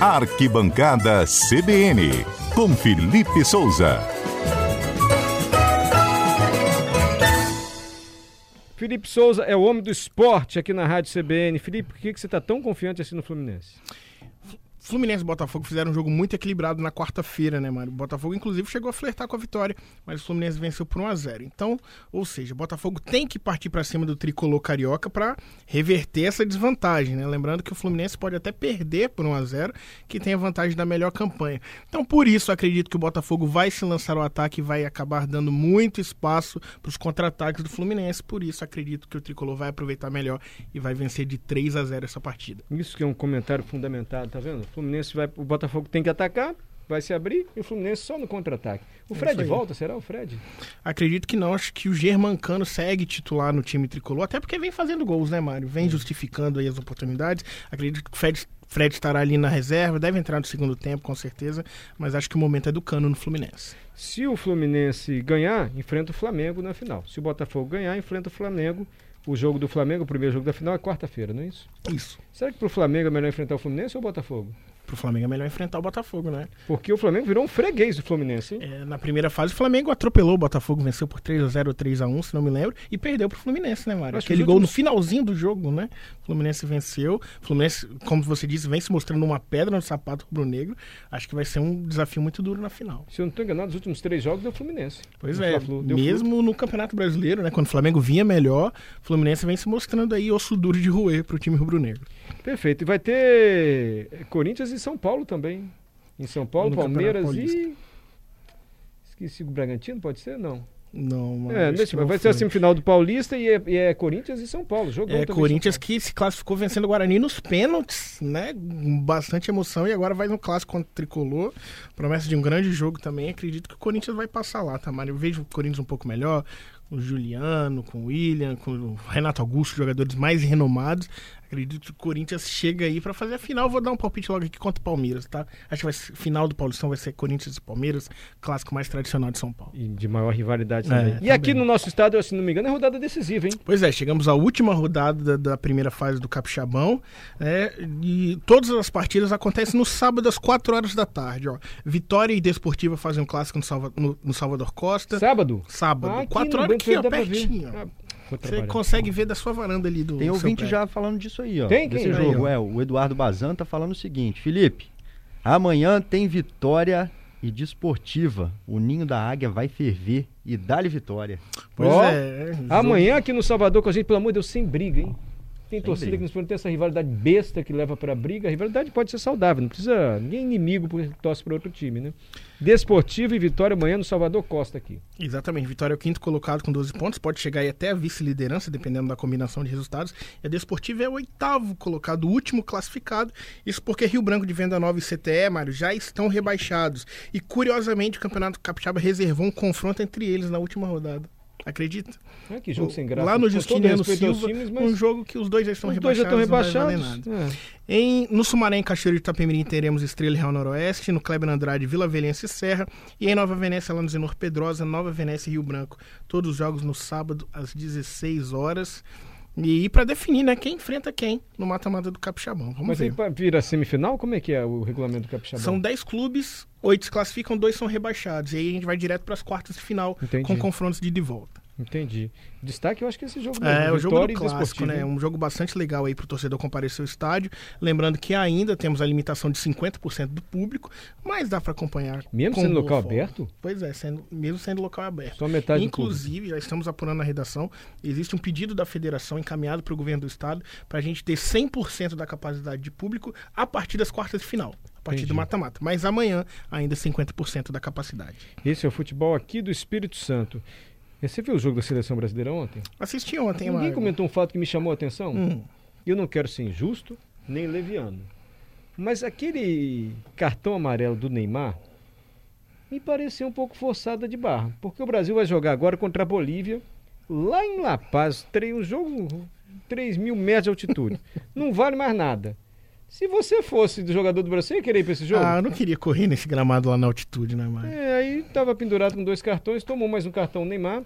Arquibancada CBN, com Felipe Souza. Felipe Souza é o homem do esporte aqui na Rádio CBN. Felipe, por que, que você está tão confiante assim no Fluminense? Fluminense e Botafogo fizeram um jogo muito equilibrado na quarta-feira, né, mano? O Botafogo, inclusive, chegou a flertar com a vitória, mas o Fluminense venceu por 1x0. Então, ou seja, o Botafogo tem que partir para cima do tricolor carioca para reverter essa desvantagem, né? Lembrando que o Fluminense pode até perder por 1x0, que tem a vantagem da melhor campanha. Então, por isso, acredito que o Botafogo vai se lançar ao ataque e vai acabar dando muito espaço para os contra-ataques do Fluminense. Por isso, acredito que o tricolor vai aproveitar melhor e vai vencer de 3 a 0 essa partida. Isso que é um comentário fundamentado, tá vendo? Fluminense vai. O Botafogo tem que atacar, vai se abrir e o Fluminense só no contra-ataque. O É Fred aí. volta, será o Fred? Acredito que não, acho que o Germancano segue titular no time tricolor, até porque vem fazendo gols, né, Mário? Vem justificando aí as oportunidades. Acredito que o Fred, Fred estará ali na reserva, deve entrar no segundo tempo, com certeza, mas acho que o momento é do Cano no Fluminense. Se o Fluminense ganhar, enfrenta o Flamengo na final. Se o Botafogo ganhar, enfrenta o Flamengo. O jogo do Flamengo, o primeiro jogo da final, é quarta-feira, não é isso? Isso. Será que pro Flamengo é melhor enfrentar o Fluminense ou o Botafogo? Pro Flamengo é melhor enfrentar o Botafogo, né? Porque o Flamengo virou um freguês do Fluminense, hein? É, na primeira fase, o Flamengo atropelou o Botafogo, venceu por 3 a 0 ou 3 a 1 se não me lembro, e perdeu pro Fluminense, né, Mário? Acho que Aquele os gol últimos- no finalzinho do jogo, né? O Fluminense venceu. O Fluminense, como você disse, vem se mostrando uma pedra no sapato rubro-negro. Acho que vai ser um desafio muito duro na final. Se eu não estou enganado, os últimos três jogos deu Fluminense. Pois é, mesmo no Campeonato Brasileiro, né? Quando o Flamengo vinha melhor, o Fluminense vem se mostrando aí osso duro de roer pro time rubro-negro. Perfeito. E vai ter Corinthians e São Paulo também. Em São Paulo, No Palmeiras e. Esqueci o Bragantino, pode ser? Não. Não, mano. É, que não vai ser a semifinal do Paulista e é, e é Corinthians e São Paulo. Jogão É, Corinthians que se classificou vencendo o Guarani nos pênaltis, né? Bastante emoção e agora vai no clássico contra o Tricolor. Promessa de um grande jogo também. Acredito que o Corinthians vai passar lá, tá, Mário? Eu vejo o Corinthians um pouco melhor, com o Juliano, com o William, com o Renato Augusto, jogadores mais renomados. Acredito que o Corinthians chega aí pra fazer a final. Vou dar um palpite logo aqui contra o Palmeiras, tá? Acho que vai ser, final do Paulistão vai ser Corinthians e Palmeiras, clássico mais tradicional de São Paulo. E de maior rivalidade É, também. e também. aqui no nosso estado, se não me engano, é rodada decisiva, hein? Pois é, chegamos à última rodada da, da primeira fase do Capixabão. né, e todas as partidas acontecem no sábado às 4 horas da tarde. Ó. Vitória e Desportiva fazem um clássico no, Salva- no- no Salvador Costa. Sábado? Sábado, Ah, aqui 4 no horas aqui, ó, pertinho. ó. Ah, Você consegue ver da sua varanda ali do Tem ouvinte prédio. já falando disso aí, ó. Tem? Desse Quem? jogo, Aí, ó. é. O Eduardo Bazan tá falando o seguinte: Felipe, amanhã tem vitória e desportiva. O ninho da águia vai ferver e dá-lhe vitória. Pois Ó, é. jogo- Amanhã aqui no Salvador com a gente, pelo amor de Deus, sem briga, hein? Tem torcida que nos pergunta essa rivalidade besta que leva pra briga. A rivalidade pode ser saudável, não precisa ninguém é inimigo porque torce para outro time, né? Desportivo e Vitória amanhã no Salvador Costa aqui. Exatamente, Vitória é o quinto colocado com 12 pontos, pode chegar aí até a vice-liderança, dependendo da combinação de resultados. E a Desportiva é o oitavo colocado, o último classificado. Isso porque Rio Branco de Venda Nova e CTE, Mário, já estão rebaixados. E curiosamente o Campeonato Capixaba reservou um confronto entre eles na última rodada. Acredita? Ah, que jogo sem graça. Lá no Justiniano Silva, times, um mas jogo que os dois já estão os dois já rebaixados. estão rebaixados. É. Em, no Sumaré, em Cachoeiro de Itapemirim, teremos Estrela e Real Noroeste. No Kleber Andrade, Vila Velhense e Serra. E em Nova Venécia, lá no Zenor Pedrosa, Nova Venécia e Rio Branco. Todos os jogos no sábado, às 16 horas. E para definir, né, quem enfrenta quem no mata-mata do Capixabão. Vamos Mas ver. aí pra vira semifinal, como é que é o regulamento do Capixabão? São 10 clubes, 8 se classificam, 2 são rebaixados. E aí a gente vai direto para as quartas de final, Entendi. com confrontos de ide e volta. Entendi. Destaque, eu acho que esse jogo É, o jogo do clássico, né? Um jogo bastante legal aí pro torcedor comparecer ao estádio. Lembrando que ainda temos a limitação de 50% do público, mas dá para acompanhar. Mesmo sendo local forma. aberto? Pois é, sendo- mesmo sendo local aberto. Só metade. Inclusive, já estamos apurando na redação, existe um pedido da federação encaminhado para o governo do estado para a gente ter 100% da capacidade de público a partir das quartas de final, a partir Entendi. do mata-mata. Mas amanhã, ainda 50% da capacidade. Esse é o futebol aqui do Espírito Santo. E Você viu o jogo da seleção brasileira ontem? Assisti ontem, Ninguém comentou um fato que me chamou a atenção? Hum, Eu não quero ser injusto nem leviano. Mas aquele cartão amarelo do Neymar me pareceu um pouco forçada de barra. Porque o Brasil vai jogar agora contra a Bolívia, lá em La Paz, um jogo 3 mil metros de altitude. não vale mais nada. Se você fosse do jogador do Brasil, você ia querer ir pra esse jogo? Ah, eu não queria correr nesse gramado lá na altitude, né, Mário? É, aí tava pendurado com dois cartões, tomou mais um cartão Neymar.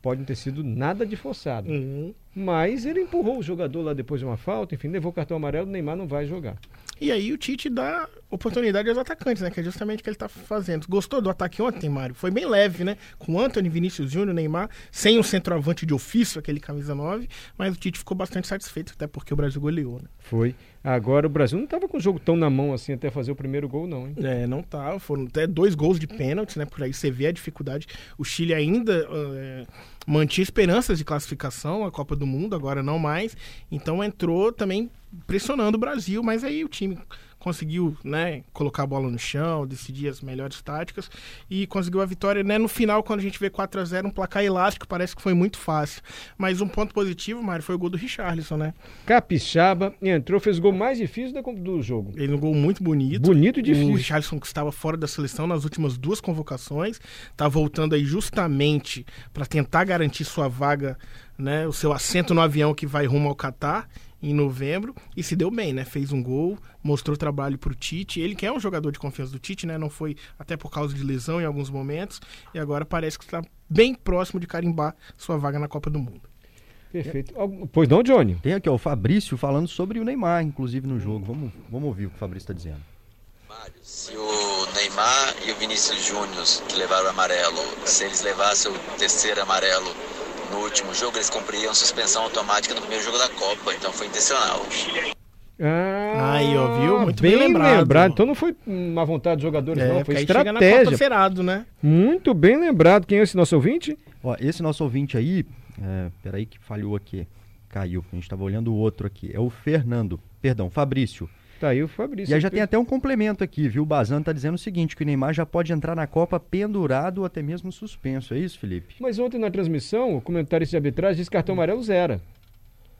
Pode não ter sido nada de forçado. Hum. Mas ele empurrou o jogador lá depois de uma falta, enfim, levou o cartão amarelo, o Neymar não vai jogar. E aí o Tite dá oportunidade aos atacantes, né? Que é justamente o que ele tá fazendo. Gostou do ataque ontem, Mário? Foi bem leve, né? Com Anthony, Vinícius Júnior, Neymar, sem um centroavante de ofício, aquele camisa 9, mas o Tite ficou bastante satisfeito, até porque o Brasil goleou, né? Foi. Agora o Brasil não estava com o jogo tão na mão assim até fazer o primeiro gol, não, hein? É, não tá. Foram até dois gols de pênalti, né? Por aí você vê a dificuldade. O Chile ainda é, mantinha esperanças de classificação à Copa do Mundo, agora não mais. Então entrou também pressionando o Brasil, mas aí o time conseguiu né, colocar a bola no chão, decidir as melhores táticas e conseguiu a vitória. Né, no final, quando a gente vê 4 a 0 um placar elástico, parece que foi muito fácil. Mas um ponto positivo, Mário, foi o gol do Richarlison, né? Capixaba entrou, fez o gol mais difícil do jogo. Ele um gol muito bonito. Bonito e difícil. O Richarlison que estava fora da seleção nas últimas duas convocações, tá voltando aí justamente para tentar garantir sua vaga, né, o seu assento no avião que vai rumo ao Catar em novembro e se deu bem, né? Fez um gol, mostrou trabalho pro Tite. Ele que é um jogador de confiança do Tite, né? Não foi até por causa de lesão em alguns momentos e agora parece que está bem próximo de carimbar sua vaga na Copa do Mundo. Perfeito. Pois não, Johnny? Tem aqui ó, o Fabrício falando sobre o Neymar, inclusive no jogo. Vamos, vamos ouvir o que o Fabrício está dizendo. Mário, se o Neymar e o Vinícius Júnior que levaram o amarelo, se eles levassem o terceiro amarelo no último jogo, eles cumpriam suspensão automática no primeiro jogo da Copa, então foi intencional. Ah, Aí, ó, viu? Muito bem, bem lembrado. lembrado. Então não foi uma vontade dos jogadores, é, não. Foi estratégia. Ferado, né? Muito bem lembrado. Quem é esse nosso ouvinte? Ó, esse nosso ouvinte aí, é, peraí que falhou aqui. Caiu. A gente estava olhando o outro aqui. É o Fernando. Perdão, Fabrício. Tá aí o Fabrício. E aí já tem até um complemento aqui, viu? O Bazan tá dizendo o seguinte, que o Neymar já pode entrar na Copa pendurado ou até mesmo suspenso. É isso, Felipe? Mas ontem na transmissão, o comentário de arbitragem disse cartão amarelo zero.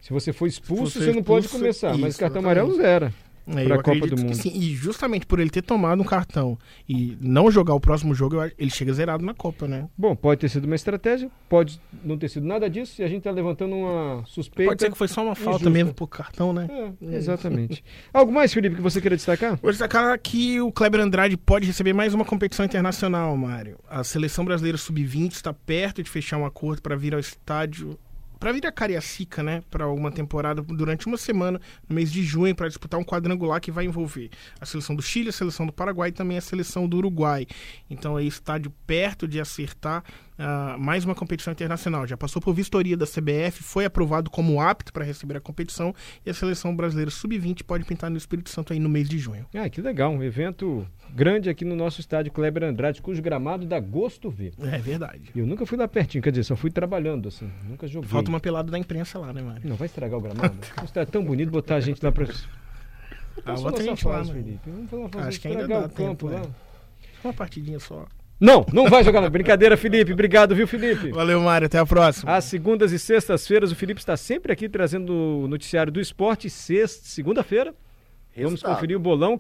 Se você for expulso, você, você não expulso, pode começar, isso, mas cartão amarelo zero. É, para a Copa do Mundo. Sim, e justamente por ele ter tomado um cartão e não jogar o próximo jogo, ele chega zerado na Copa, né? Bom, pode ter sido uma estratégia, pode não ter sido nada disso, e a gente está levantando uma suspeita. Pode ser que foi só uma falta mesmo por cartão, né? É, exatamente. Algo mais, Felipe, que você queria destacar? Vou destacar que o Kleber Andrade pode receber mais uma competição internacional, Mário. A seleção brasileira sub-20 está perto de fechar um acordo para vir ao estádio para vir a Cariacica, né, para uma temporada durante uma semana no mês de junho para disputar um quadrangular que vai envolver a seleção do Chile, a seleção do Paraguai e também a seleção do Uruguai. Então é estádio perto de acertar uh, mais uma competição internacional. Já passou por vistoria da CBF, foi aprovado como apto para receber a competição e a seleção brasileira sub-20 pode pintar no Espírito Santo aí no mês de junho. Ah, que legal, um evento grande aqui no nosso estádio Kleber Andrade, cujo gramado dá gosto ver. É verdade. Eu nunca fui lá pertinho, quer dizer, só fui trabalhando assim, nunca joguei. Falta uma pelada da imprensa lá, né, Mário? Não vai estragar o gramado. Isso é tão bonito botar a gente lá para ah, bota a gente lá, Felipe. Vamos falar, fazer, Acho que ainda dá o campo tempo, lá. É. Uma partidinha só. Não, não vai jogar na brincadeira, Felipe. Obrigado, viu, Felipe? Valeu, Mário. Até a próxima. Às segundas e sextas-feiras, o Felipe está sempre aqui trazendo o noticiário do esporte. Sexta, segunda-feira, vamos conferir o bolão